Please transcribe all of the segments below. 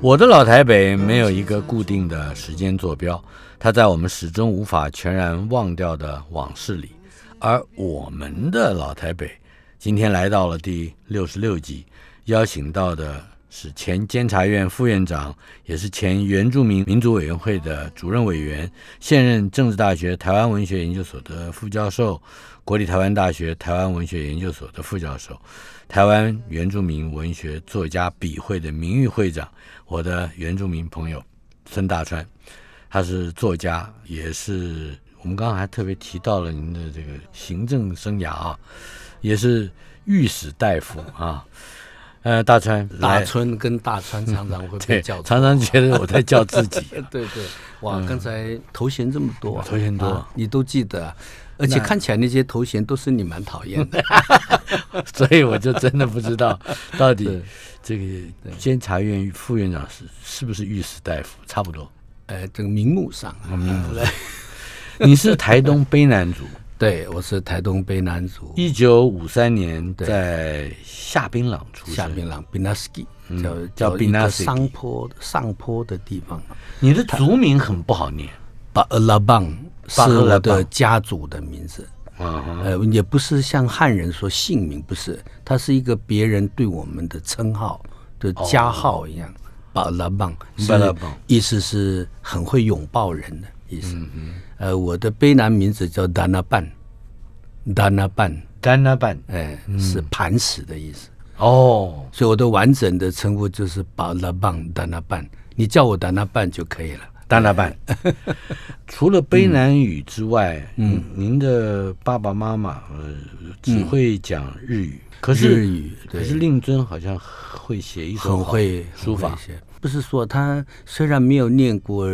我的老台北没有一个固定的时间坐标，它在我们始终无法全然忘掉的往事里。而我们的老台北今天来到了第六十六集，邀请到的是前监察院副院长，也是前原住民民族委员会的主任委员，现任政治大学台湾文学研究所的副教授，国立台湾大学台湾文学研究所的副教授。台湾原住民文学作家笔会的名誉会长，我的原住民朋友孙大川，他是作家，也是我们刚刚还特别提到了您的这个行政生涯啊，也是御史大夫啊。呃，大川，大川跟大川 常常会被叫，常常觉得我在叫自己。对对，哇，刚才头衔这么多，头衔多，你都记得。而且看起来那些头衔都是你蛮讨厌的，所以我就真的不知道到底这个监察院副院长是是不是御史大夫，差不多。呃，这个名目上，名目上，你是台东卑南族，对，我是台东卑南族。一九五三年在下槟榔出生，下槟榔 b i n a s k i 叫叫 b i n a s k i 上坡上坡的地方。你的族名很不好念，巴尔拉邦。是我的家族的名字，呃，也不是像汉人说姓名，不是，它是一个别人对我们的称号的加号一样。巴拉邦，巴拉邦，意思是很会拥抱人的意思。嗯呃，我的卑南名字叫达那半，达那半，达那半，哎，是磐石的意思。哦，所以我的完整的称呼就是巴拉邦达那半，你叫我达那半就可以了。达那半，除了卑南语之外，嗯，您的爸爸妈妈呃只会讲日语，可是日语，可是令尊好像会写一手很会书法。不是说他虽然没有念过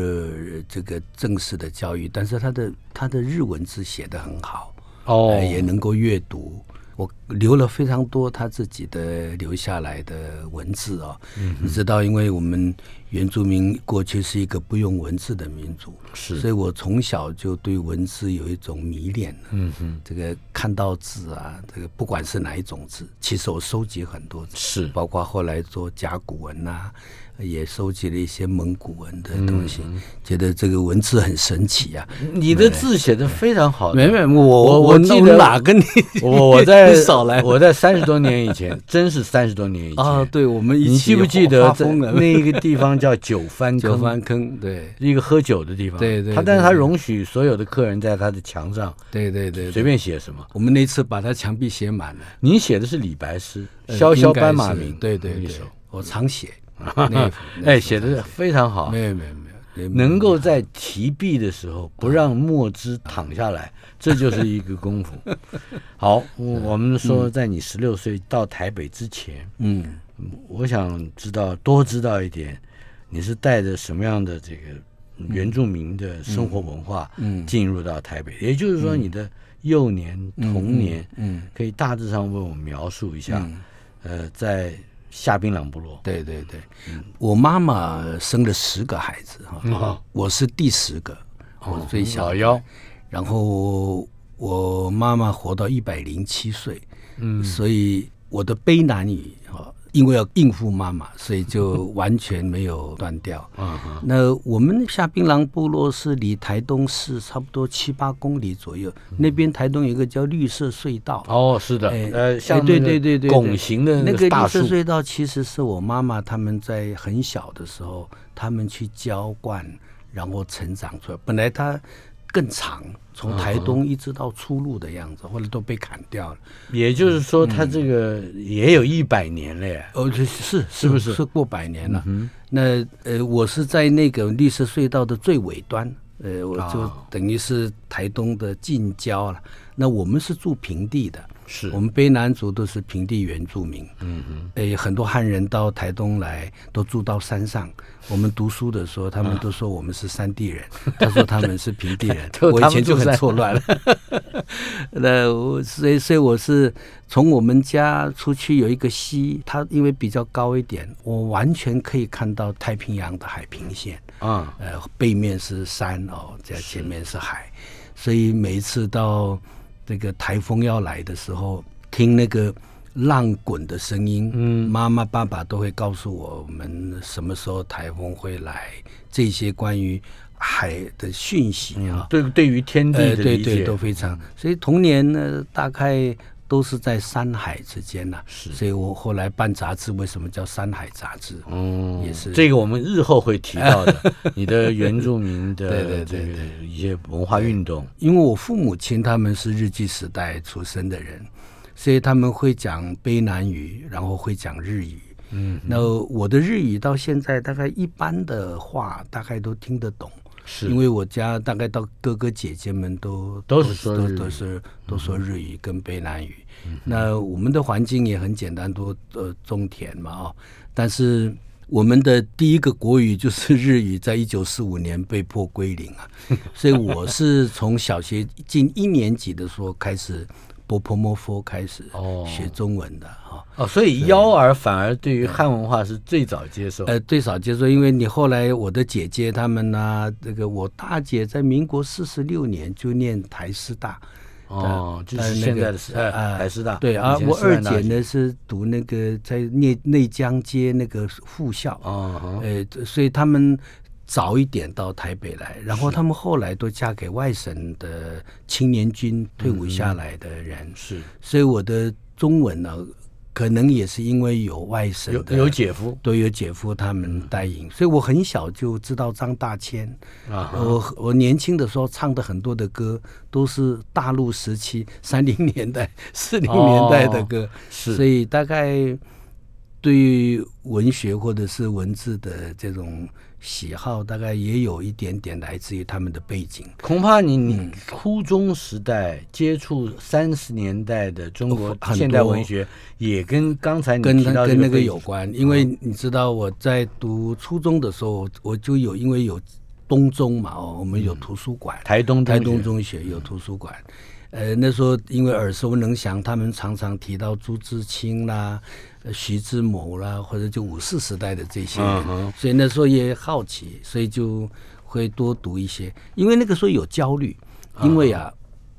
这个正式的教育，但是他的他的日文字写的很好，哦，也能够阅读。我留了非常多他自己的留下来的文字啊，你知道，因为我们原住民过去是一个不用文字的民族，是，所以我从小就对文字有一种迷恋。嗯哼，这个看到字啊，这个不管是哪一种字，其实我收集很多字，是，包括后来做甲骨文呐。也收集了一些蒙古文的东西，觉得这个文字很神奇啊！你的字写的非常好，没没，我我我记得哪跟你我我在 少来，我在三十多年以前，真是三十多年以前啊！对，我们你记不记得那一个地方叫九番 坑？九番坑，对，一个喝酒的地方。对对，他但是他容许所有的客人在他的墙上，对对对，随便写什么。我们那次把他墙壁写满了。你写的是李白诗，萧萧斑马鸣，对对对，我常写。哎，写的非常好，没有没有没有，能够在提笔的时候不让墨汁淌下来，这就是一个功夫。好，我们说在你十六岁到台北之前，嗯，我想知道多知道一点，你是带着什么样的这个原住民的生活文化，嗯，进入到台北，也就是说你的幼年童年，嗯，可以大致上为我们描述一下，呃，在。下槟榔部落，对对对，我妈妈生了十个孩子哈，我是第十个，我最小。幺，然后我妈妈活到一百零七岁，嗯，所以我的悲男女哈。因为要应付妈妈，所以就完全没有断掉。那我们下槟榔部落是离台东市差不多七八公里左右，那边台东有一个叫绿色隧道。哦，是的，呃，像对对对对拱形的那个绿色隧道，其实是我妈妈他们在很小的时候，他们去浇灌，然后成长出来。本来他更长，从台东一直到出路的样子，后来都被砍掉了。也就是说，它这个也有一百年了耶。哦，是是是不是是过百年了？那呃，我是在那个绿色隧道的最尾端，呃，我就等于是台东的近郊了。那我们是住平地的。是我们卑南族都是平地原住民，嗯嗯，诶，很多汉人到台东来都住到山上。我们读书的时候，他们都说我们是山地人，他说他们是平地人。我以前就很错乱了。那我所以所以我是从我们家出去有一个溪，它因为比较高一点，我完全可以看到太平洋的海平线啊，呃，背面是山哦，在前面是海，所以每一次到。这个台风要来的时候，听那个浪滚的声音，嗯，妈妈、爸爸都会告诉我们什么时候台风会来，这些关于海的讯息啊，对，对于天地的理解都非常。所以童年呢，大概。都是在山海之间呐，是，所以我后来办杂志，为什么叫山海杂志？嗯，也是这个我们日后会提到的。你的原住民的对对对对一些文化运动，因为我父母亲他们是日记时代出生的人，所以他们会讲卑南语，然后会讲日语。嗯，那我的日语到现在大概一般的话，大概都听得懂。是。因为我家大概到哥哥姐姐们都都是都都是都说日语跟卑南语，那我们的环境也很简单，都呃种田嘛啊，但是我们的第一个国语就是日语，在一九四五年被迫归零啊，所以我是从小学进一年级的时候开始。波婆摩佛开始学中文的哈。哦，所以幺儿反而对于汉文化是最早接受，呃，最早接受，因为你后来我的姐姐他们呢，这个我大姐在民国四十六年就念台师大，哦，就是现在的呃台师大，对啊，我二姐呢是读那个在内内江街那个附校，哦，呃，所以他们。早一点到台北来，然后他们后来都嫁给外省的青年军退伍下来的人，是，所以我的中文呢，可能也是因为有外省的有姐夫，都有姐夫他们带引，所以我很小就知道张大千。啊，我我年轻的时候唱的很多的歌都是大陆时期三零年代、四零年代的歌，是，所以大概对于文学或者是文字的这种。喜好大概也有一点点来自于他们的背景。恐怕你你初中时代接触三十年代的中国现代文学，也跟刚才你跟跟那个有关。因为你知道我在读初中的时候，我就有因为有东中嘛哦，我们有图书馆，台东台东中学有图书馆。呃，那时候因为耳熟能详，他们常常提到朱自清啦。徐志摩啦，或者就五四时代的这些人，所以那时候也好奇，所以就会多读一些。因为那个时候有焦虑，因为啊，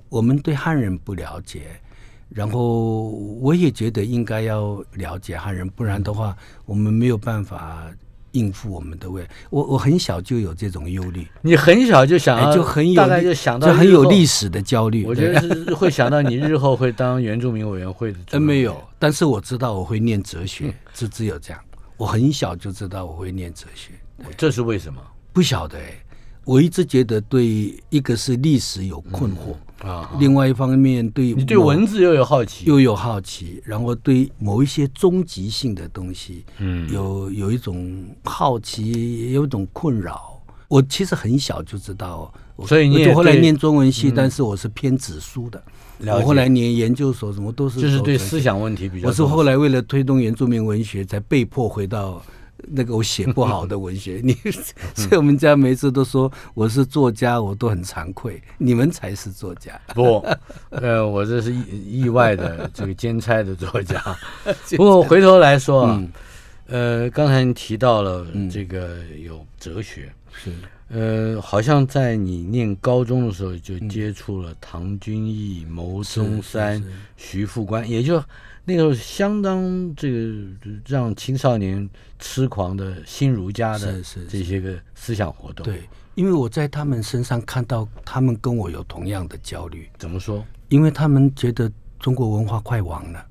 我们对汉人不了解，然后我也觉得应该要了解汉人，不然的话，我们没有办法。应付我们的未来，我我很小就有这种忧虑。你很小就想，就很有大概就想到就很有历史的焦虑。我觉得是会想到你日后会当原住民委员会的。真没有，但是我知道我会念哲学，只只有这样。我很小就知道我会念哲学，这是为什么？不晓得哎。我一直觉得对一个是历史有困惑啊，另外一方面对你对文字又有好奇，又有好奇，然后对某一些终极性的东西，嗯，有有一种好奇，也有一种困扰。我其实很小就知道，所以你就后来念中文系，但是我是偏子书的。我后来念研究所，什么都是就是对思想问题比较。我是后来为了推动原住民文学，才被迫回到。那个我写不好的 文学，你所以我们家每次都说我是作家，我都很惭愧。你们才是作家，不，呃，我这是意意外的这个兼差的作家。不过回头来说啊，呃，刚才你提到了这个有哲学，是，呃，好像在你念高中的时候就接触了唐君毅、牟宗三、徐副官，也就。那个相当这个让青少年痴狂的新儒家的这些个思想活动，对，因为我在他们身上看到他们跟我有同样的焦虑。怎么说？因为他们觉得中国文化快亡了，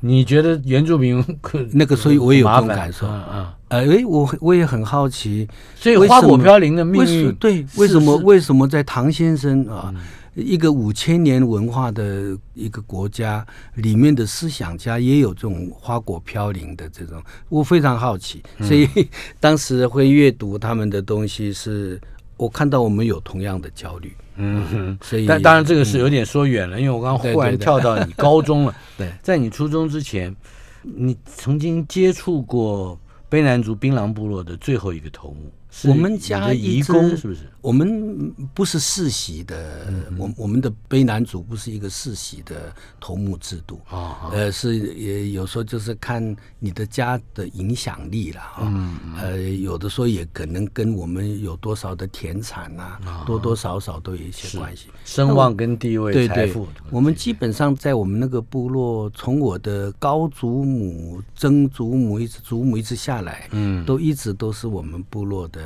你觉得原住民 那个，所以我也有这种感受。嗯嗯。哎，我我也很好奇，所以花果飘零的命运，对，为什么为什么在唐先生啊？一个五千年文化的一个国家里面的思想家也有这种花果飘零的这种，我非常好奇，所以 当时会阅读他们的东西，是我看到我们有同样的焦虑，嗯哼，所以但当然这个是有点说远了，因为我刚刚忽然跳到你高中了，对，在你初中之前，你曾经接触过卑南族槟榔部落的最后一个头目。我们家一工是不是？我们不是世袭的，我我们的卑南族不是一个世袭的头目制度。啊，呃，是也有时候就是看你的家的影响力了啊，呃，有的时候也可能跟我们有多少的田产啊，多多少少都有一些关系，声望跟地位、对对。我们基本上在我们那个部落，从我的高祖母、曾祖母一直祖母一直下来，嗯，都一直都是我们部落的。呃，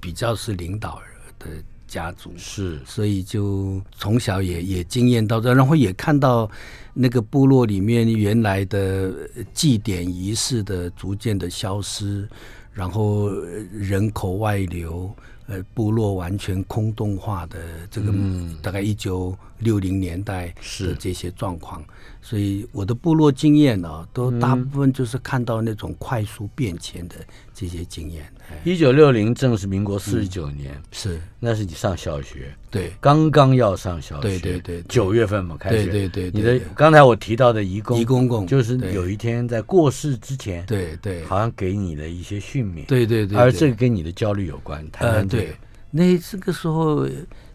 比较是领导的家族。是，所以就从小也也经验到这，然后也看到那个部落里面原来的祭典仪式的逐渐的消失，然后人口外流，呃，部落完全空洞化的这个，大概一九六零年代的这些状况。所以我的部落经验呢，都大部分就是看到那种快速变迁的这些经验。一九六零正是民国四十九年，是。那是你上小学，对，刚刚要上小学，对对对，九月份嘛开始，对对对。你的刚才我提到的姨公，姨公公，就是有一天在过世之前，对对，好像给你的一些训勉，对对对，而这个跟你的焦虑有关。呃，对，那这个时候。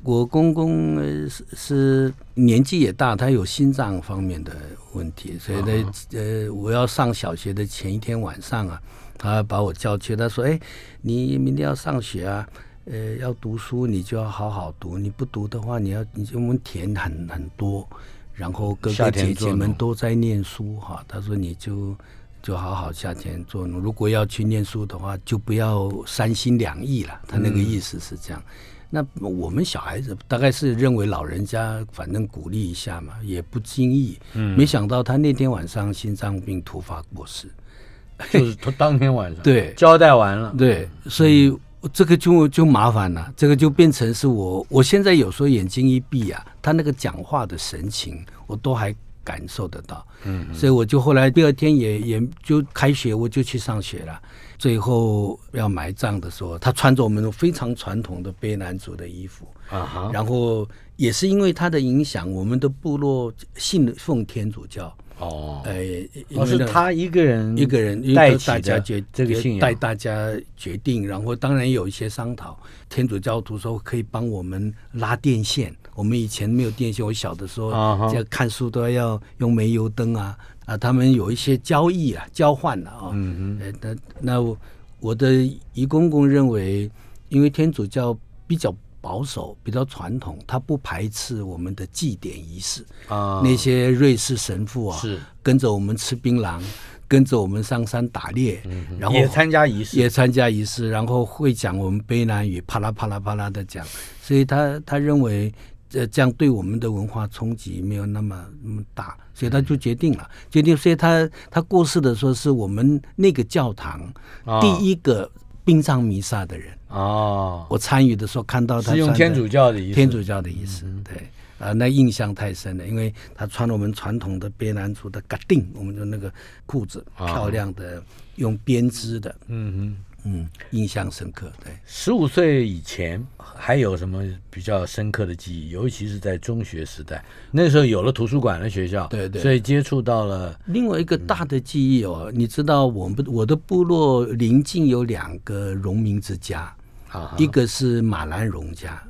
我公公是是年纪也大，他有心脏方面的问题，所以呢，呃，我要上小学的前一天晚上啊，他把我叫去，他说：“哎，你明天要上学啊，呃，要读书，你就要好好读，你不读的话，你要你我们田很很多，然后哥哥姐姐们都在念书哈。”他说：“你就就好好夏天做农，如果要去念书的话，就不要三心两意了。”他那个意思是这样。那我们小孩子大概是认为老人家反正鼓励一下嘛，也不经意。嗯，没想到他那天晚上心脏病突发过世，就是他当天晚上对交代完了，对，所以这个就就麻烦了，这个就变成是我我现在有时候眼睛一闭啊，他那个讲话的神情我都还感受得到。嗯，所以我就后来第二天也也就开学，我就去上学了。最后要埋葬的时候，他穿着我们非常传统的卑南族的衣服。啊，然后也是因为他的影响，我们的部落信奉天主教。哦，哎，是他一个人一个人带大家决这个信仰，带大家决定，然后当然有一些商讨，天主教徒说可以帮我们拉电线，我们以前没有电线，我小的时候在看书都要用煤油灯啊。啊，他们有一些交易啊，交换了啊。嗯嗯。那那我的姨公公认为，因为天主教比较保守、比较传统，他不排斥我们的祭典仪式啊。那些瑞士神父啊，是跟着我们吃槟榔，跟着我们上山打猎，然后也参加仪式，也参加仪式，然后会讲我们卑南语，啪啦啪啦啪啦的讲。所以他他认为。这这样对我们的文化冲击没有那么那么大，所以他就决定了，决定。所以他他过世的时候，是我们那个教堂第一个殡葬弥撒的人哦。我参与的时候看到他是用天主教的意思，天主教的意思，对啊，那印象太深了，因为他穿了我们传统的边南族的嘎定，我们的那个裤子，漂亮的用编织的，嗯哼。嗯，印象深刻。对，十五岁以前还有什么比较深刻的记忆？尤其是在中学时代，那时候有了图书馆的学校，对对，所以接触到了另外一个大的记忆哦。你知道，我们我的部落邻近有两个荣民之家，啊，一个是马兰荣家，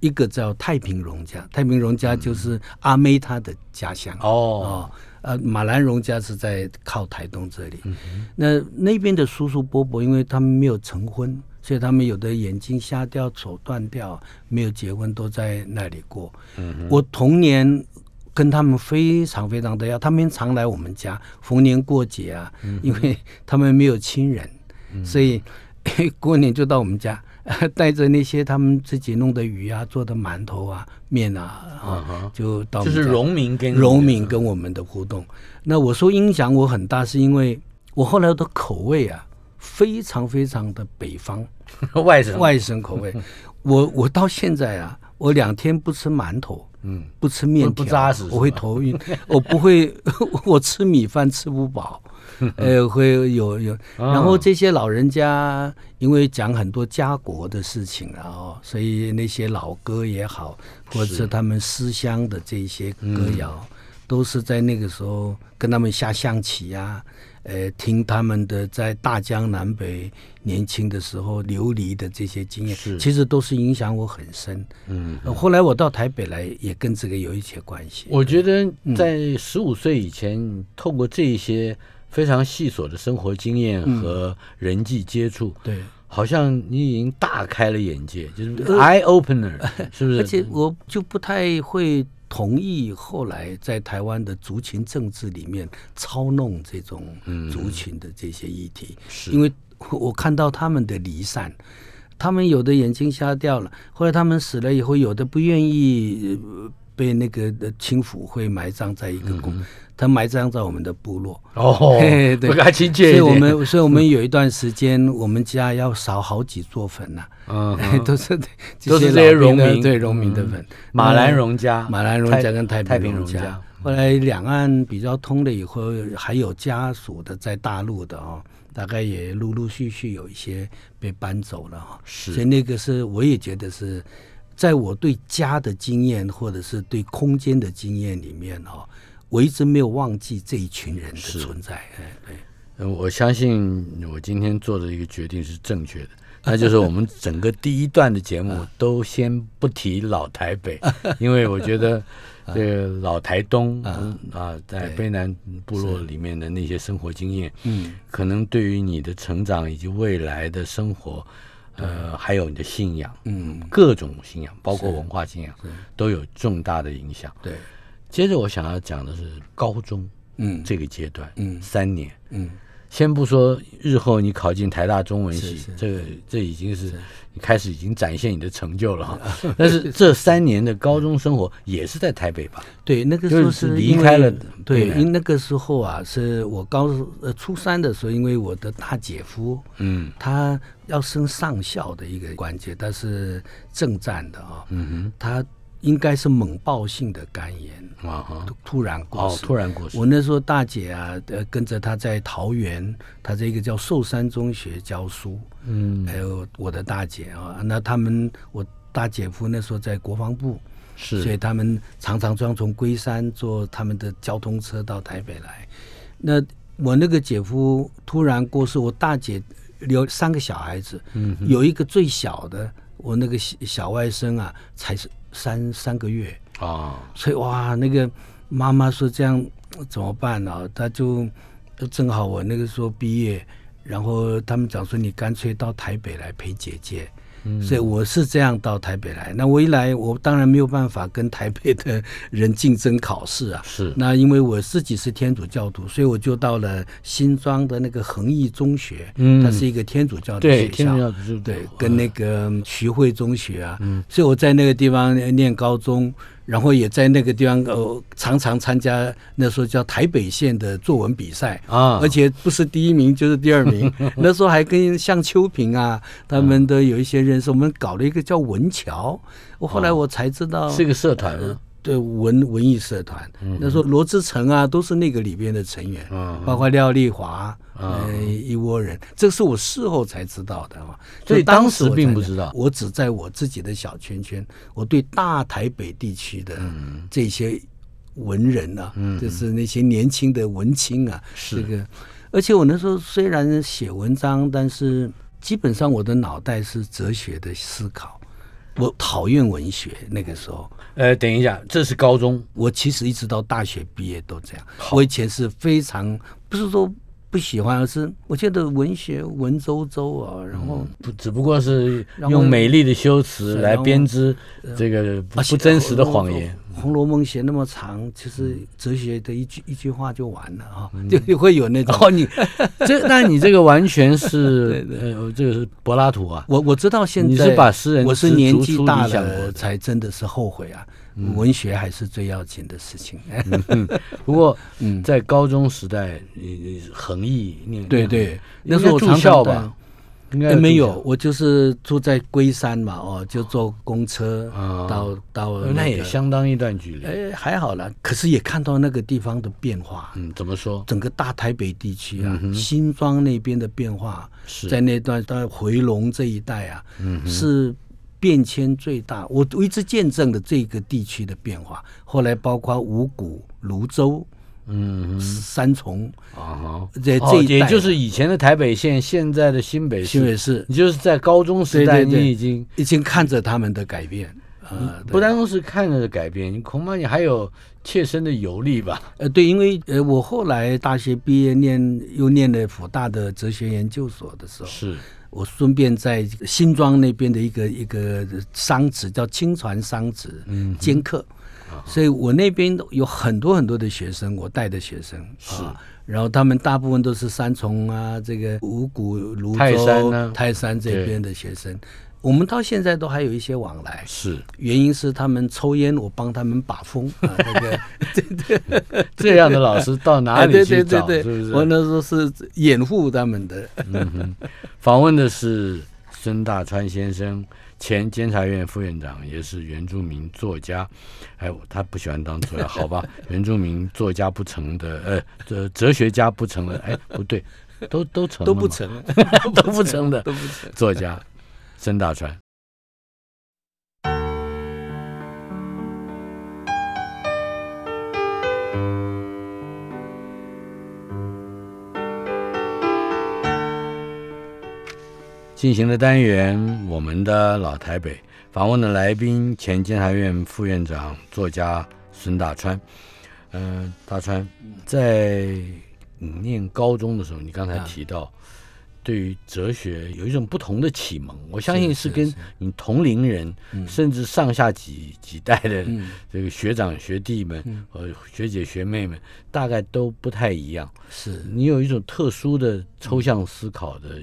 一个叫太平荣家。太平荣家就是阿妹她的家乡哦。呃，马兰荣家是在靠台东这里，那那边的叔叔伯伯，因为他们没有成婚，所以他们有的眼睛瞎掉、手断掉，没有结婚，都在那里过。我童年跟他们非常非常的要，他们常来我们家，逢年过节啊，因为他们没有亲人，所以 过年就到我们家。带着那些他们自己弄的鱼啊、做的馒头啊、面啊啊，就到就是农民跟农民跟我们的互动。那我说影响我很大，是因为我后来的口味啊，非常非常的北方 外省外省口味。我我到现在啊，我两天不吃馒头，嗯，不吃面不扎实，我会头晕。我不会，我吃米饭吃不饱。呃，会有有，然后这些老人家因为讲很多家国的事情，然后所以那些老歌也好，或者是他们思乡的这些歌谣，都是在那个时候跟他们下象棋呀，呃，听他们的在大江南北年轻的时候流离的这些经验，其实都是影响我很深。嗯，后来我到台北来，也跟这个有一些关系。我觉得在十五岁以前，透过这些。非常细琐的生活经验和人际接触，对，好像你已经大开了眼界，就是 eye opener，是不是？而且我就不太会同意后来在台湾的族群政治里面操弄这种族群的这些议题，是。因为我看到他们的离散，他们有的眼睛瞎掉了，后来他们死了以后，有的不愿意被那个清府会埋葬在一个公。他埋葬在我们的部落哦，对，所以我们，所以我们有一段时间，我们家要扫好几座坟呐。嗯，都是都是这些农民，对农民的坟。马兰荣家、马兰荣家跟太太平荣家。后来两岸比较通了以后，还有家属的在大陆的哦，大概也陆陆续续有一些被搬走了哈。是，所以那个是我也觉得是在我对家的经验或者是对空间的经验里面哦。我一直没有忘记这一群人的存在。哎，对，我相信我今天做的一个决定是正确的，那就是我们整个第一段的节目 都先不提老台北，因为我觉得 这个老台东啊，在卑南部落里面的那些生活经验，嗯，可能对于你的成长以及未来的生活，呃，还有你的信仰，嗯，各种信仰，包括文化信仰，都有重大的影响。对。接着我想要讲的是高中，嗯，这个阶段，嗯，三年，嗯，先不说日后你考进台大中文系，这个这已经是你开始已经展现你的成就了哈。但是这三年的高中生活也是在台北吧？对，那个时候是离开了，对，因那个时候啊，是我高呃初三的时候，因为我的大姐夫，嗯，他要升上校的一个关节，他是正战的啊，嗯哼，他。应该是猛暴性的肝炎啊，突然过世。哦，突然过世。我那时候大姐啊，呃，跟着他在桃园，他在一个叫寿山中学教书。嗯，还有我的大姐啊，那他们我大姐夫那时候在国防部，是，所以他们常常装从龟山坐他们的交通车到台北来。那我那个姐夫突然过世，我大姐有三个小孩子，嗯，有一个最小的，我那个小外甥啊，才是。三三个月啊，所以哇，那个妈妈说这样怎么办呢？她就正好我那个时候毕业，然后他们讲说你干脆到台北来陪姐姐。所以我是这样到台北来。那我一来，我当然没有办法跟台北的人竞争考试啊。是。那因为我自己是天主教徒，所以我就到了新庄的那个恒毅中学。嗯。它是一个天主教的学校。对，天主教对，跟那个徐汇中学啊。嗯。所以我在那个地方念高中。然后也在那个地方，呃，常常参加那时候叫台北县的作文比赛啊，而且不是第一名就是第二名。那时候还跟像秋萍啊，他们都有一些认识。我们搞了一个叫文桥，我后来我才知道是个社团吗？对文文艺社团，那时候罗志成啊都是那个里边的成员，包括廖丽华，呃一窝人，这是我事后才知道的嘛。所以当时并不知道，我只在我自己的小圈圈，我对大台北地区的这些文人啊，就是那些年轻的文青啊，这个，而且我那时候虽然写文章，但是基本上我的脑袋是哲学的思考。我讨厌文学，那个时候。呃，等一下，这是高中。我其实一直到大学毕业都这样。我以前是非常不是说不喜欢，而是我觉得文学文绉绉啊，然后不只不过是用美丽的修辞来编织这个不真实的谎言。红楼梦》写那么长，其实哲学的一句一句话就完了啊，就会有那种。哦，你 这那你这个完全是呃，这个是柏拉图啊。我我知道现在你是把诗人我是年纪大了才真的是后悔啊。文学还是最要紧的事情。不过在高中时代，恒毅念对对，那时候住校吧。应该没有，我就是住在龟山嘛，哦，就坐公车到到，那也相当一段距离。哎，还好了，可是也看到那个地方的变化。嗯，怎么说？整个大台北地区啊，新庄那边的变化，在那段在回龙这一带啊，嗯是变迁最大。我我一直见证了这个地区的变化。后来包括五谷、泸州。嗯，三重啊，这这也就是以前的台北县，现在的新北市，新北市，你就是在高中时代，你已经已经看着他们的改变啊，不单是看着改变，你恐怕你还有切身的游历吧？呃，对，因为呃，我后来大学毕业念又念了辅大的哲学研究所的时候，是我顺便在新庄那边的一个一个商职叫青船商职嗯兼课。所以我那边有很多很多的学生，我带的学生是，然后他们大部分都是三重啊，这个五股、泸州、泰山泰山这边的学生，我们到现在都还有一些往来。是，原因是他们抽烟，我帮他们把风。那个，对对，这样的老师到哪里去找？是不是？我那时候是掩护他们的。访问的是孙大川先生。前监察院副院长，也是原住民作家。哎，他不喜欢当作家，好吧？原住民作家不成的，呃，哲哲学家不成了。哎，不对，都都成，都不成，都不成的，都不成。作家曾大川。进行的单元，我们的老台北访问的来宾，前监察院副院长、作家孙大川。嗯，大川在你念高中的时候，你刚才提到。对于哲学有一种不同的启蒙，我相信是跟你同龄人，甚至上下几几代的这个学长学弟们和学姐学妹们，大概都不太一样。是。你有一种特殊的抽象思考的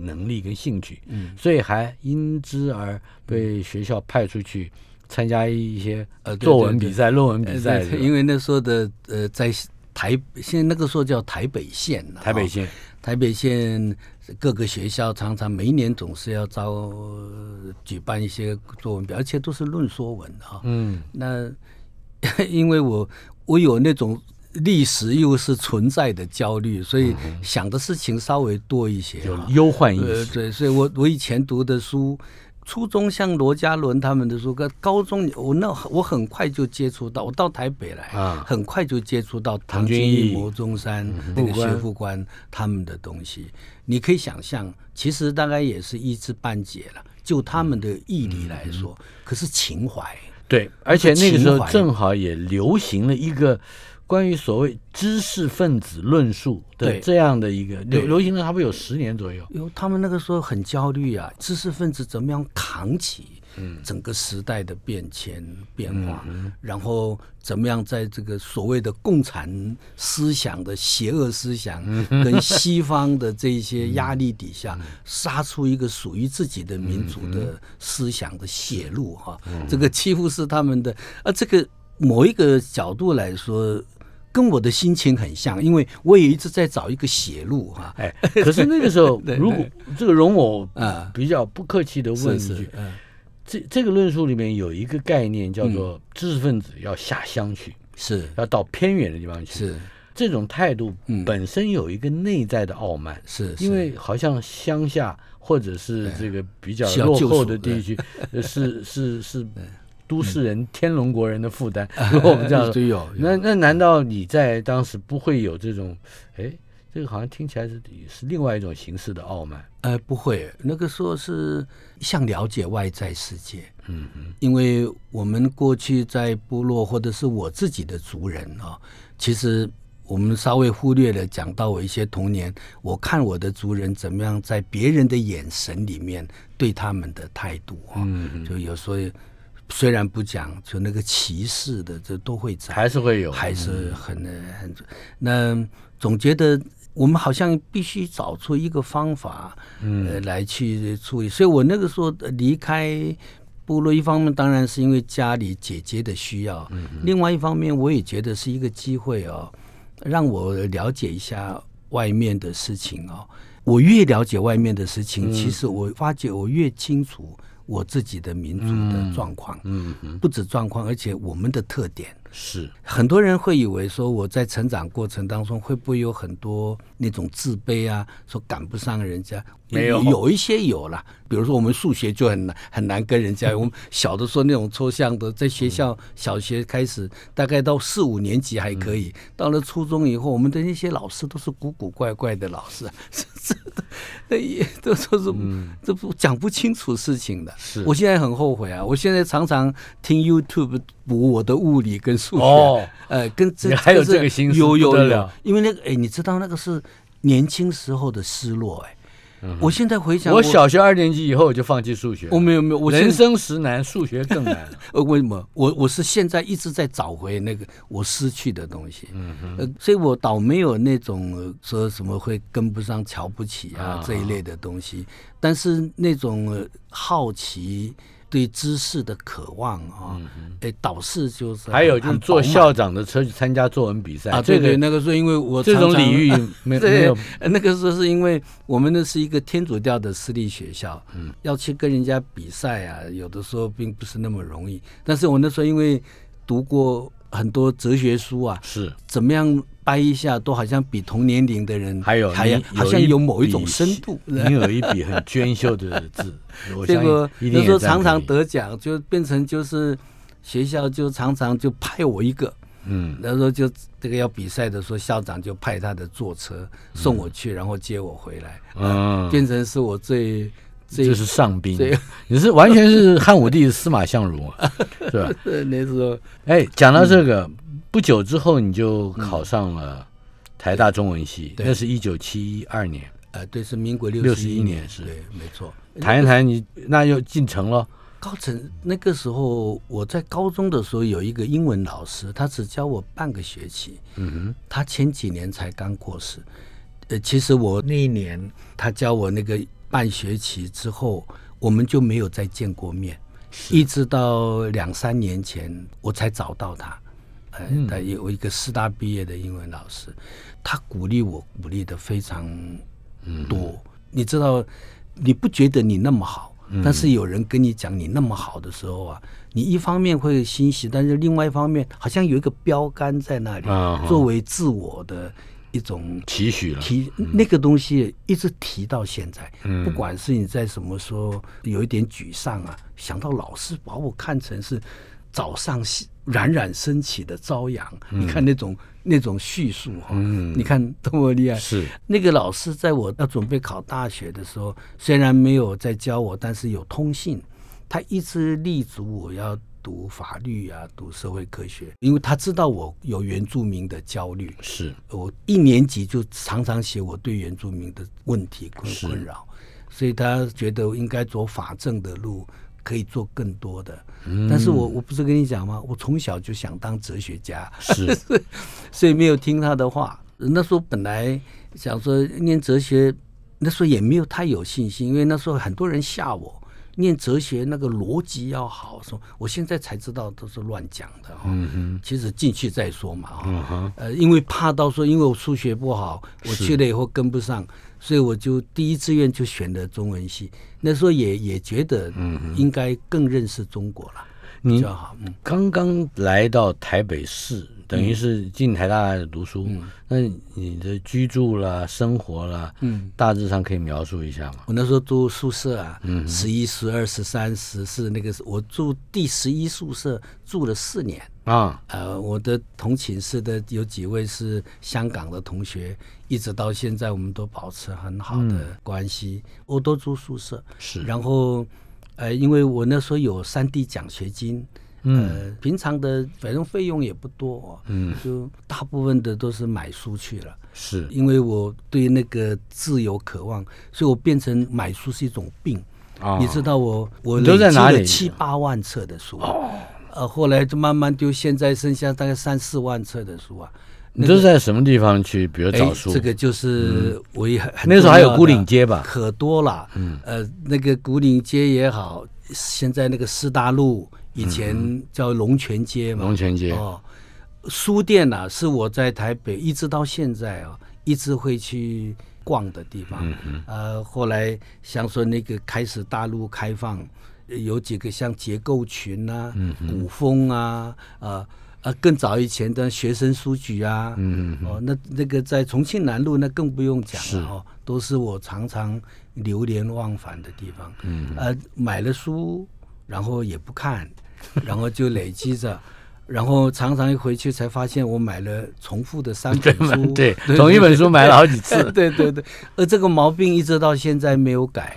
能力跟兴趣，所以还因之而被学校派出去参加一些呃作文比赛、论文比赛。因为那时候的呃，在台现在那个时候叫台北县，台北县。台北县各个学校常常每一年总是要招举办一些作文表，而且都是论说文哈。嗯，那 因为我我有那种历史又是存在的焦虑，所以想的事情稍微多一些，有忧患意识。对，所以我我以前读的书。初中像罗家伦他们的书，跟高中我那我很快就接触到，我到台北来，啊，很快就接触到唐君毅、牟中山那个学富官他们的东西。你可以想象，其实大概也是一知半解了。就他们的毅力来说，可是情怀。对，而且那个时候正好也流行了一个。关于所谓知识分子论述的这样的一个流流行了，差不多有十年左右。有他们那个时候很焦虑啊，知识分子怎么样扛起整个时代的变迁变化，然后怎么样在这个所谓的共产思想的邪恶思想跟西方的这些压力底下，杀出一个属于自己的民族的思想的血路哈。这个几乎是他们的啊，这个某一个角度来说。跟我的心情很像，因为我也一直在找一个血路哈。哎，可是那个时候，如果这个容我啊。比较不客气的问一句，这这个论述里面有一个概念叫做知识分子要下乡去，是。要到偏远的地方去，是。这种态度本身有一个内在的傲慢，是因为好像乡下或者是这个比较落后的地区，是 是是。都市人、天龙国人的负担，如果我们这样说，那那难道你在当时不会有这种？哎，这个好像听起来是是另外一种形式的傲慢。呃，不会，那个时候是想了解外在世界。嗯嗯，因为我们过去在部落或者是我自己的族人啊，其实我们稍微忽略了讲到我一些童年，我看我的族人怎么样在别人的眼神里面对他们的态度啊，就有时候。虽然不讲，就那个歧视的，这都会在，还是会有，还是很很。那总觉得我们好像必须找出一个方法，呃，来去处理。所以我那个时候离开部落，一方面当然是因为家里姐姐的需要，另外一方面我也觉得是一个机会哦，让我了解一下外面的事情哦。我越了解外面的事情，其实我发觉我越清楚我自己的民族的状况，嗯，不止状况，而且我们的特点。是。很多人会以为说我在成长过程当中会不会有很多那种自卑啊，说赶不上人家，没有。有一些有了，比如说我们数学就很难很难跟人家，我们小的时候那种抽象的，在学校小学开始，大概到四五年级还可以，到了初中以后，我们的那些老师都是古古怪怪的老师，这的，那也都说是这不讲不清楚事情的。是我现在很后悔啊，我现在常常听 YouTube。补我的物理跟数学，哦，呃，跟这还有这个心思，有有有，因为那个，哎，你知道那个是年轻时候的失落，哎，我现在回想，我小学二年级以后我就放弃数学，我没有没有，我人生实难，数学更难。呃，为什么？我我是现在一直在找回那个我失去的东西，嗯嗯，呃，所以我倒没有那种说什么会跟不上、瞧不起啊这一类的东西，但是那种好奇。对知识的渴望啊，哎，导师就是还有就是坐校长的车去参加作文比赛啊，对对，那个时候因为我这种礼遇 没没有，那个时候是因为我们那是一个天主教的私立学校，嗯，要去跟人家比赛啊，有的时候并不是那么容易。但是我那时候因为读过很多哲学书啊，是怎么样？掰一下都好像比同年龄的人还有还好像有某一种深度。你有一笔很娟秀的字，这个有时候常常得奖，就变成就是学校就常常就派我一个，嗯，那时候就这个要比赛的时候，校长就派他的坐车送我去，然后接我回来，嗯，变成是我最这是上宾，你是完全是汉武帝司马相如，是吧？那时候，哎，讲到这个。不久之后，你就考上了台大中文系，那是一九七二年。呃，对，是民国六十一年，是对，没错。谈一谈你，那又进城了。高层那个时候，我在高中的时候有一个英文老师，他只教我半个学期。嗯哼，他前几年才刚过世。呃，其实我那一年他教我那个半学期之后，我们就没有再见过面，一直到两三年前我才找到他。呃，他有一个师大毕业的英文老师，他鼓励我，鼓励的非常多。你知道，你不觉得你那么好，但是有人跟你讲你那么好的时候啊，你一方面会欣喜，但是另外一方面好像有一个标杆在那里，作为自我的一种提许了。提那个东西一直提到现在，不管是你在什么时候有一点沮丧啊，想到老师把我看成是。早上冉冉升起的朝阳，你看那种那种叙述哈，你看多么厉害。是那个老师在我要准备考大学的时候，虽然没有在教我，但是有通信，他一直立足我要读法律啊，读社会科学，因为他知道我有原住民的焦虑。是我一年级就常常写我对原住民的问题困困扰，所以他觉得应该走法政的路。可以做更多的，但是我我不是跟你讲吗？我从小就想当哲学家，是，所以没有听他的话。那时候本来想说念哲学，那时候也没有太有信心，因为那时候很多人吓我，念哲学那个逻辑要好，说我现在才知道都是乱讲的哈。嗯哼，其实进去再说嘛哈。呃，因为怕到说，因为我数学不好，我去了以后跟不上。所以我就第一志愿就选的中文系，那时候也也觉得嗯应该更认识中国了，比较好。刚刚来到台北市，等于是进台大读书，那你的居住啦、生活啦，嗯，大致上可以描述一下吗？我那时候住宿舍啊，十一、十二、十三、十四，那个是我住第十一宿舍，住了四年。啊，呃，我的同寝室的有几位是香港的同学，一直到现在我们都保持很好的关系。我都住宿舍，是。然后，呃，因为我那时候有三 D 奖学金，呃，平常的反正费用也不多，嗯，就大部分的都是买书去了。是，因为我对那个自由渴望，所以我变成买书是一种病。你知道我我都在哪里？七八万册的书，呃，后来就慢慢丢，现在剩下大概三四万册的书啊。你都是在什么地方去？比如找书？这个就是我也那时候还有古岭街吧？可多了。嗯，呃，那个古岭街也好，现在那个师大路以前叫龙泉街嘛。龙泉街哦，书店呐，是我在台北一直到现在啊，一直会去逛的地方。嗯呃，后来想说那个开始大陆开放，有几个像结构群啊、古风啊，呃。啊，更早以前的学生书局啊，嗯哦，那那个在重庆南路那更不用讲了哦，都是我常常流连忘返的地方。嗯，呃，买了书，然后也不看，然后就累积着，然后常常一回去才发现我买了重复的三本书，对，同一本书买了好几次，对对对，而这个毛病一直到现在没有改，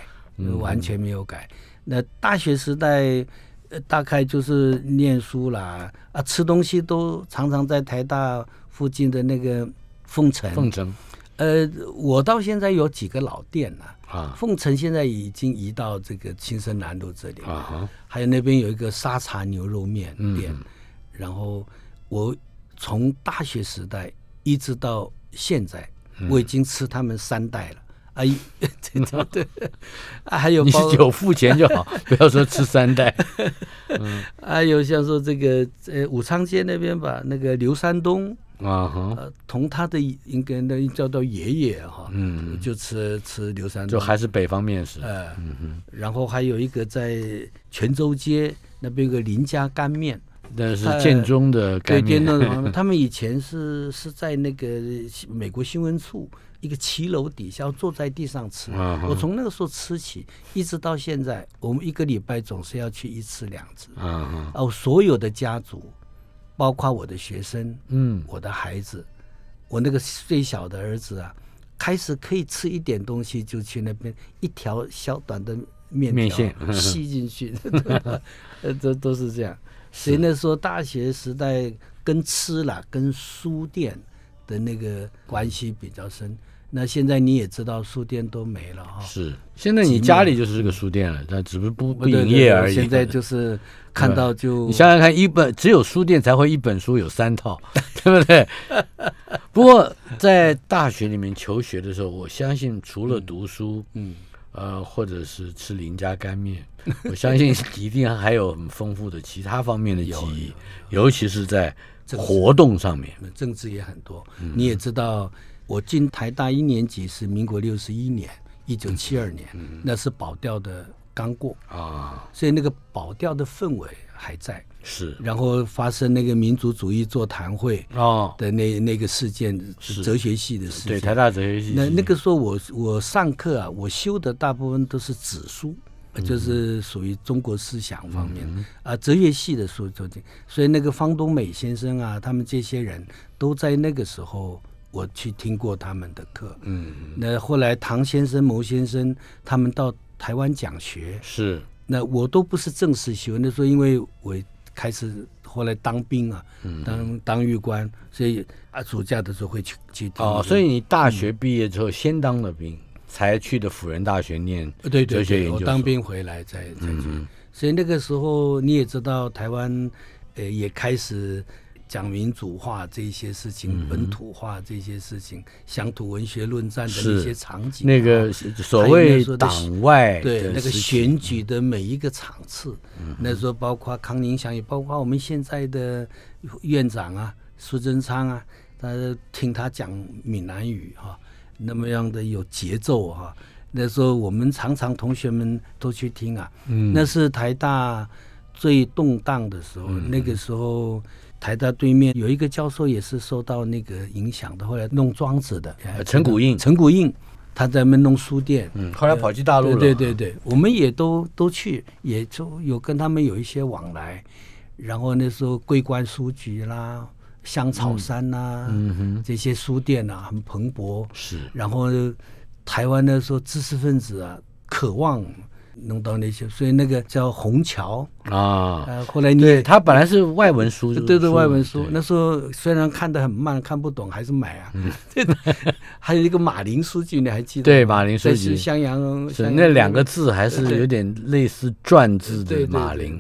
完全没有改。那大学时代。呃大概就是念书啦，啊，吃东西都常常在台大附近的那个凤城。凤城，呃，我到现在有几个老店呢。啊，凤城现在已经移到这个青森南路这里。啊还有那边有一个沙茶牛肉面店。然后我从大学时代一直到现在，我已经吃他们三代了。阿姨，对对啊，还有你有付钱就好，不要说吃三代。嗯，还有像说这个呃武昌街那边吧，那个刘山东啊哈，同他的应该那叫做爷爷哈，嗯，就吃吃刘山东，就还是北方面食。嗯哼，然后还有一个在泉州街那边有个林家干面。那是建中的对建中，他们以前是是在那个美国新闻处一个骑楼底下坐在地上吃。我从那个时候吃起，一直到现在，我们一个礼拜总是要去一次两次。哦，所有的家族，包括我的学生，嗯，我的孩子，我那个最小的儿子啊，开始可以吃一点东西，就去那边一条小短的面条吸 进去，呃，都都是这样。所以那时候大学时代跟吃了跟书店的那个关系比较深。那现在你也知道书店都没了哈。是，现在你家里就是这个书店了，但只不不不营业而已。现在就是看到就你想想看，一本只有书店才会一本书有三套，对不对？不过在大学里面求学的时候，我相信除了读书，嗯。呃，或者是吃林家干面，我相信一定还有很丰富的其他方面的记忆，尤其是在活动上面，政治也很多。你也知道，我进台大一年级是民国六十一年，一九七二年，那是保钓的刚过。啊，所以那个保钓的氛围还在。是，然后发生那个民族主义座谈会哦。的那那个事件，是。哲学系的事件。对，台大哲学系。那那个时候我我上课啊，我修的大部分都是子书，就是属于中国思想方面。啊，哲学系的书做的。所以那个方东美先生啊，他们这些人都在那个时候我去听过他们的课。嗯，那后来唐先生、牟先生他们到台湾讲学，是那我都不是正式学，那时候因为我。开始后来当兵啊，当当狱官，所以啊，暑假的时候会去去听。哦，所以你大学毕业之后先当了兵，才去的辅仁大学念哲学研究我当兵回来再再去，所以那个时候你也知道，台湾呃也开始。讲民主化这些事情，本土化这些事情，乡土文学论战的那些场景，那个所谓党外对那个选举的每一个场次，那时候包括康宁祥，也包括我们现在的院长啊，苏贞昌啊，他听他讲闽南语哈，那么样的有节奏哈。那时候我们常常同学们都去听啊，那是台大最动荡的时候，那个时候。台大对面有一个教授也是受到那个影响的，后来弄庄子的陈谷印，陈谷印他在那弄书店，嗯，后来跑去大陆了，对对对，我们也都都去，也就有跟他们有一些往来。然后那时候桂冠书局啦、香草山呐，嗯哼，这些书店啊很蓬勃，是。然后台湾那时候知识分子啊渴望弄到那些，所以那个叫虹桥啊。呃，后来你对他本来是外文书，对对，外文书。那时候虽然看得很慢，看不懂，还是买啊。对 还有一个马林书记，你还记得？对，马林书记，襄阳，是那两个字还是有点类似篆字的马林。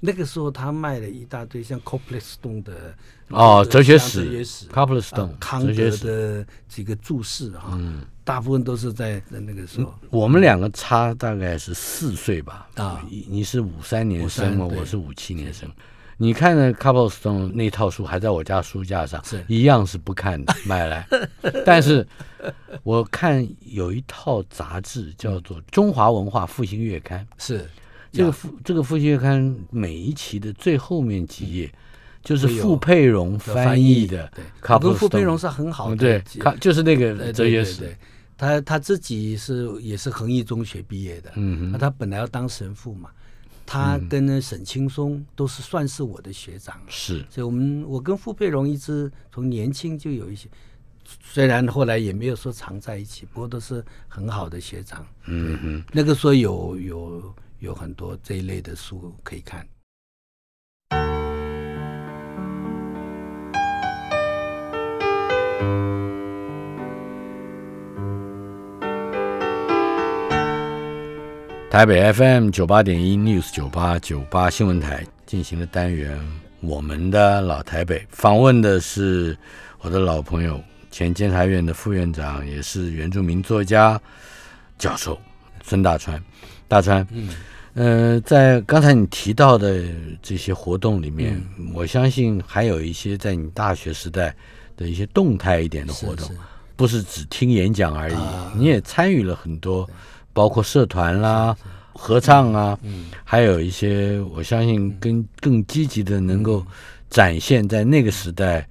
那个时候他卖了一大堆像 Copplestone 的哦，哲学史，Copplestone 康德的几个注释啊，大部分都是在那个时候。我们两个差大概是四岁吧？啊，你是五三年生嘛，我是五七年生。你看的 Copplestone 那套书还在我家书架上，是一样是不看的，买来。但是我看有一套杂志叫做《中华文化复兴月刊》，是。这个复这个复兴月刊每一期的最后面几页，就是傅佩荣翻译的。对，跟傅佩荣是很好的。对，就是那个哲学史。他他自己是也是恒毅中学毕业的。嗯那他本来要当神父嘛，他跟沈青松都是算是我的学长。是。所以我们我跟傅佩荣一直从年轻就有一些，虽然后来也没有说常在一起，不过都是很好的学长。嗯哼。那个时候有有。有很多这一类的书可以看。台北 FM 九八点一 News 九八九八新闻台进行的单元，我们的老台北访问的是我的老朋友，前监察院的副院长，也是原住民作家、教授孙大川。大川，嗯，呃，在刚才你提到的这些活动里面，我相信还有一些在你大学时代的一些动态一点的活动，不是只听演讲而已，你也参与了很多，包括社团啦、合唱啊，嗯。还有一些我相信更更积极的能够展现在那个时代，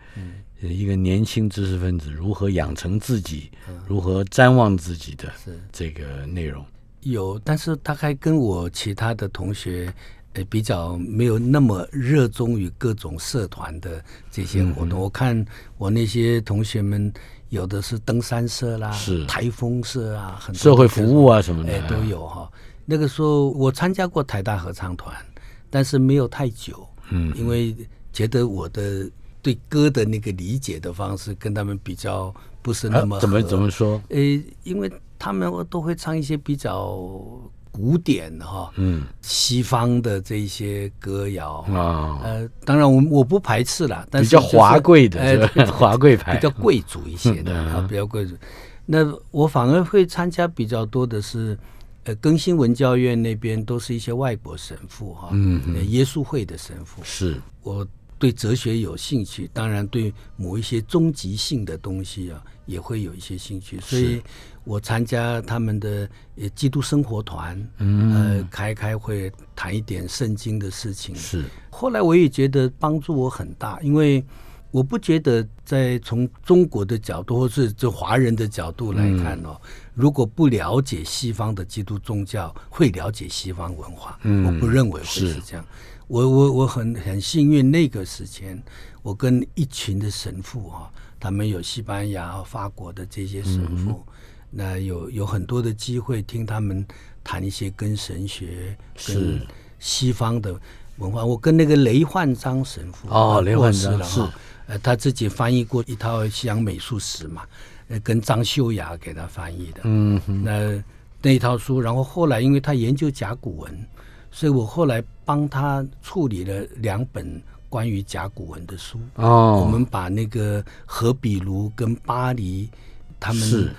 一个年轻知识分子如何养成自己、如何瞻望自己的这个内容。有，但是他还跟我其他的同学，呃，比较没有那么热衷于各种社团的这些活动。我看我那些同学们，有的是登山社啦，是台风社啊，很多社会服务啊什么的，哎，都有哈。那个时候我参加过台大合唱团，但是没有太久，嗯，因为觉得我的对歌的那个理解的方式跟他们比较不是那么怎么怎么说？呃，因为。他们都会唱一些比较古典的哈，嗯，西方的这些歌谣。啊，呃，当然我我不排斥啦，但是比较华贵的，华贵派，比较贵族一些的啊，比较贵族。那我反而会参加比较多的是，呃，更新文教院那边都是一些外国神父哈，嗯，耶稣会的神父，是。我对哲学有兴趣，当然对某一些终极性的东西啊，也会有一些兴趣，所以。我参加他们的呃基督生活团，呃开开会谈一点圣经的事情。是，后来我也觉得帮助我很大，因为我不觉得在从中国的角度或是就华人的角度来看哦，如果不了解西方的基督宗教，会了解西方文化。我不认为会是这样。我我我很很幸运，那个时间我跟一群的神父哈，他们有西班牙、法国的这些神父。那有有很多的机会听他们谈一些跟神学、跟西方的文化。我跟那个雷焕章神父哦，雷焕章是呃，他自己翻译过一套西洋美术史嘛，呃，跟张秀雅给他翻译的。嗯，那那一套书，然后后来因为他研究甲骨文，所以我后来帮他处理了两本关于甲骨文的书。哦，我们把那个何比卢跟巴黎他们。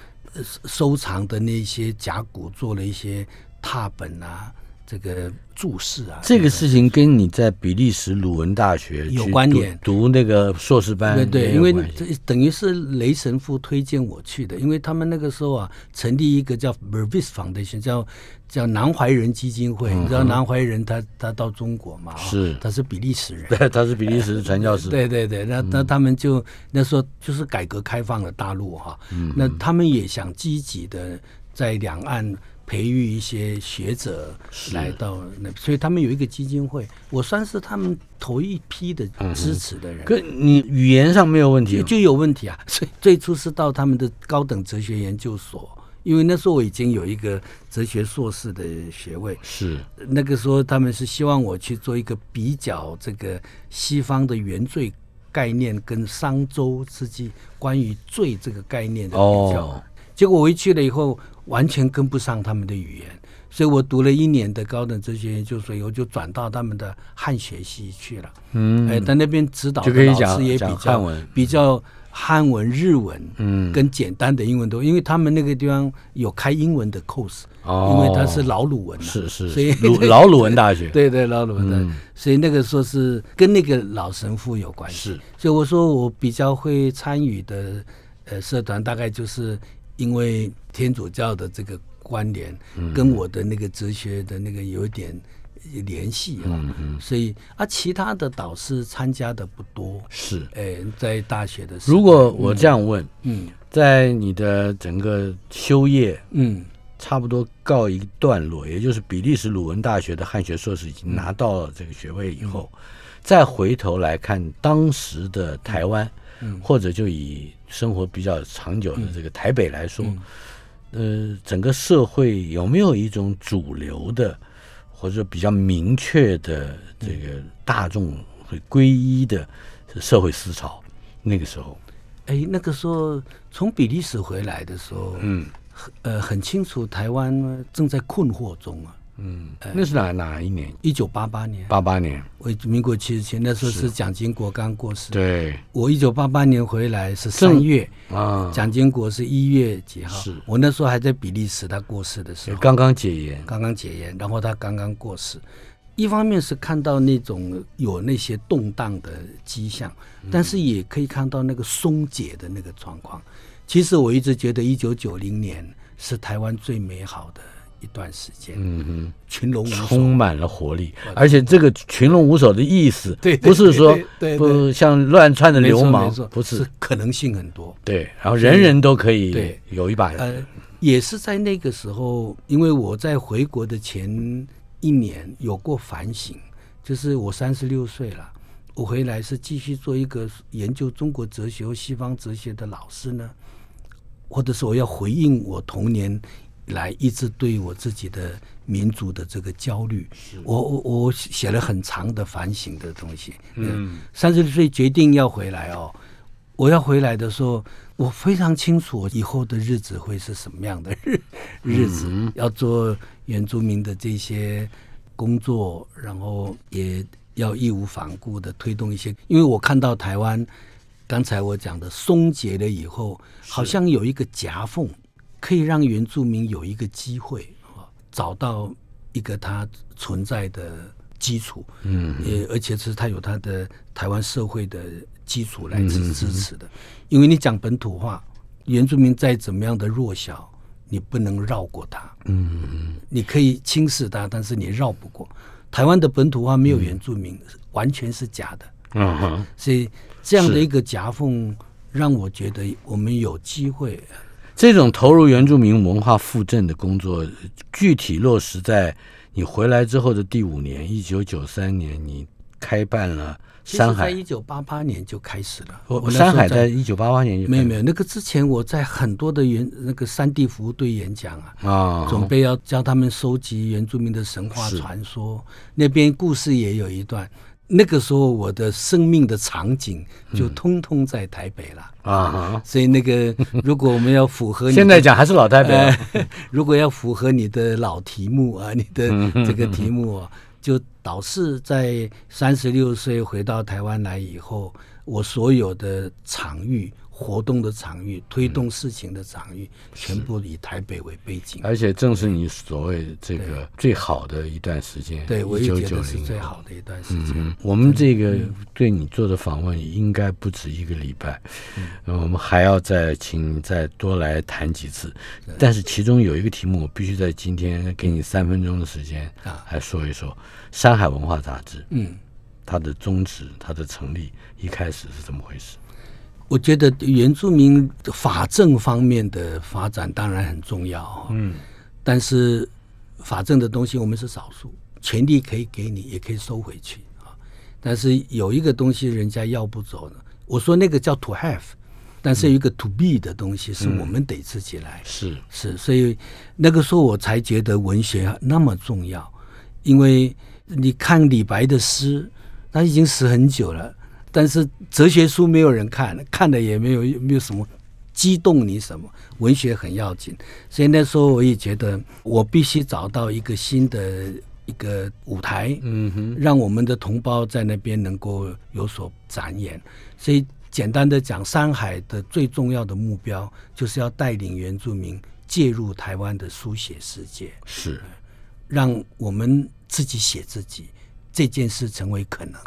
收藏的那些甲骨做了一些拓本啊，这个注释啊，这个事情跟你在比利时鲁文大学有关联，读那个硕士班，对对，因为这等于是雷神父推荐我去的，因为他们那个时候啊，成立一个叫 Vervis Foundation，叫。叫南怀仁基金会，你知道南怀仁他他到中国嘛？是，他是比利时人，对，他是比利时传教士。对对对，那那他们就那时候就是改革开放了大陆哈，那他们也想积极的在两岸培育一些学者来到那，所以他们有一个基金会，我算是他们头一批的支持的人。可你语言上没有问题？就有问题啊，所以最初是到他们的高等哲学研究所。因为那时候我已经有一个哲学硕士的学位，是那个时候他们是希望我去做一个比较这个西方的原罪概念跟商周之际关于罪这个概念的比较。结果我一去了以后，完全跟不上他们的语言，所以我读了一年的高等哲学研究所以后，就转到他们的汉学系去了。嗯，哎，在那边指导的老师也比较比较。汉文、日文，嗯，跟简单的英文都，因为他们那个地方有开英文的 course，哦，因为他是老鲁文，是是，所以 老鲁文大学，对对，老鲁文的，所以那个说是跟那个老神父有关系，是，所以我说我比较会参与的，呃，社团大概就是因为天主教的这个关联，跟我的那个哲学的那个有点。联系啊，所以啊，其他的导师参加的不多。是，哎，在大学的时候，如果我这样问，嗯，在你的整个修业，嗯，差不多告一段落，也就是比利时鲁文大学的汉学硕士已经拿到了这个学位以后，再回头来看当时的台湾，或者就以生活比较长久的这个台北来说，呃，整个社会有没有一种主流的？或者比较明确的这个大众会皈依的社会思潮，那个时候，哎，那个时候从比利时回来的时候，嗯，呃，很清楚台湾正在困惑中啊。嗯，那是哪哪一年？一九八八年。八八年，为民国七十七，那时候是蒋经国刚过世。对，我一九八八年回来是三月啊，蒋经国是一月几号？是我那时候还在比利时，他过世的时候，刚刚解严，刚刚解严，然后他刚刚过世。一方面是看到那种有那些动荡的迹象，但是也可以看到那个松解的那个状况。其实我一直觉得一九九零年是台湾最美好的。一段时间，嗯哼，群龙无首，充满了活力，而且这个群龙无首的意思，对，不是说不像乱窜的流氓，不是，可能性很多，对，然后人人都可以对。有一把，呃，也是在那个时候，因为我在回国的前一年有过反省，就是我三十六岁了，我回来是继续做一个研究中国哲学和西方哲学的老师呢，或者是我要回应我童年。来一直对我自己的民族的这个焦虑，我我我写了很长的反省的东西。嗯，三十岁决定要回来哦，我要回来的时候，我非常清楚以后的日子会是什么样的日日子，要做原住民的这些工作，然后也要义无反顾的推动一些，因为我看到台湾刚才我讲的松解了以后，好像有一个夹缝。可以让原住民有一个机会啊，找到一个他存在的基础，嗯，也而且是他有他的台湾社会的基础来支支持的。因为你讲本土化，原住民再怎么样的弱小，你不能绕过他，嗯，你可以轻视他，但是你绕不过。台湾的本土化没有原住民，完全是假的，嗯哼。所以这样的一个夹缝，让我觉得我们有机会。这种投入原住民文化复振的工作，具体落实在你回来之后的第五年，一九九三年，你开办了山海。在一九八八年就开始了。我山海在一九八八年就没有没有那个之前，我在很多的原那个山地服务队演讲啊，啊，准备要教他们收集原住民的神话传说，那边故事也有一段。那个时候，我的生命的场景就通通在台北了啊！所以那个，如果我们要符合现在讲还是老台北，如果要符合你的老题目啊，你的这个题目啊，就导致在三十六岁回到台湾来以后，我所有的场域。活动的场域，推动事情的场域，全部以台北为背景。而且正是你所谓这个最好的一段时间，对，我也觉得是最好的一段时间。我们这个对你做的访问应该不止一个礼拜，我们还要再请再多来谈几次。但是其中有一个题目，我必须在今天给你三分钟的时间啊，来说一说《山海文化杂志》。嗯，它的宗旨、它的成立一开始是怎么回事？我觉得原住民法政方面的发展当然很重要，嗯，但是法政的东西我们是少数，权利可以给你，也可以收回去啊。但是有一个东西人家要不走呢，我说那个叫 to have，但是有一个 to be 的东西是我们得自己来。是是，所以那个时候我才觉得文学那么重要，因为你看李白的诗，他已经死很久了，但是哲学书没有人看，看的也没有没有什么激动你什么，文学很要紧。所以那时候我也觉得我必须找到一个新的。一个舞台，嗯哼，让我们的同胞在那边能够有所展演。所以，简单的讲，山海的最重要的目标就是要带领原住民介入台湾的书写世界，是让我们自己写自己这件事成为可能。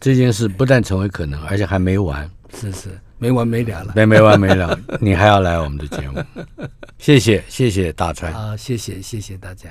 这件事不但成为可能，而且还没完，是是没完没了了，没没完没了。你还要来我们的节目？谢谢谢谢大川啊，谢谢谢谢大家。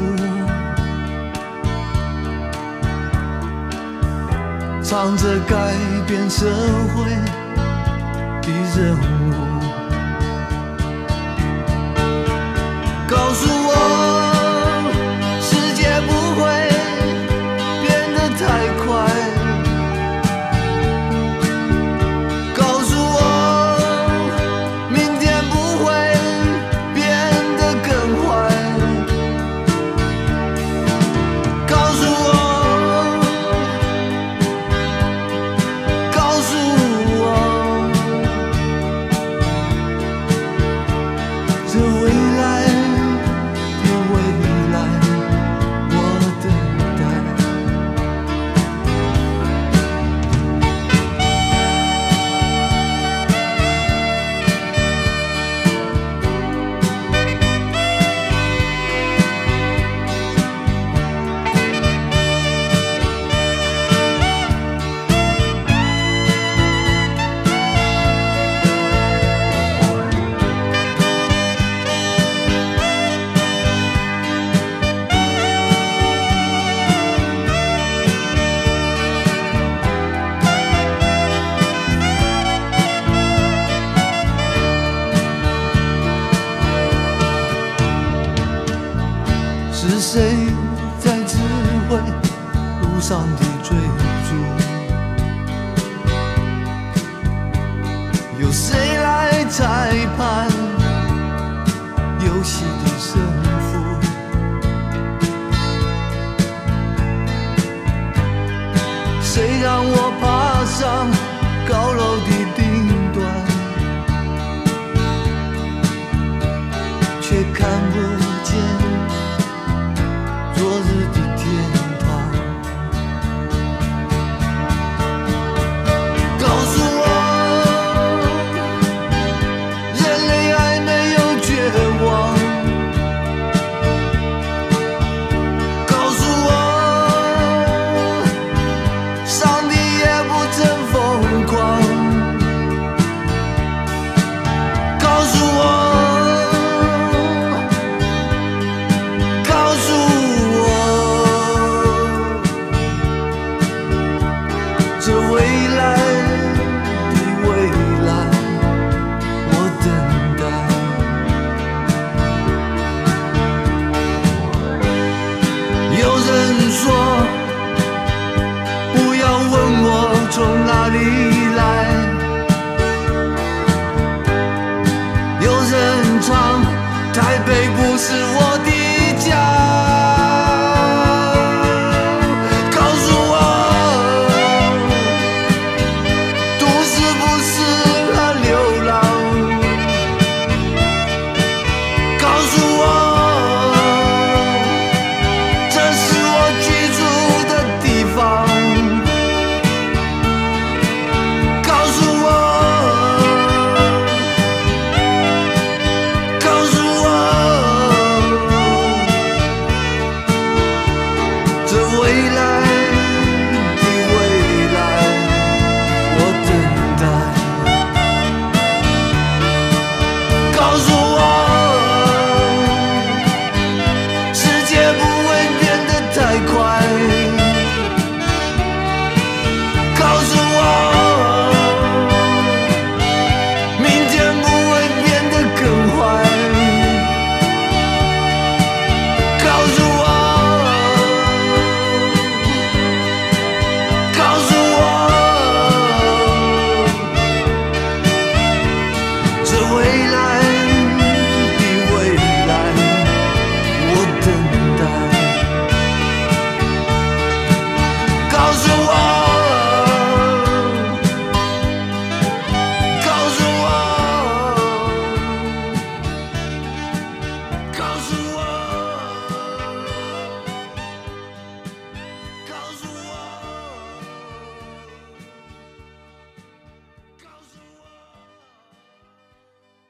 唱着改变社会的任务，告诉我。是谁在指挥路上的追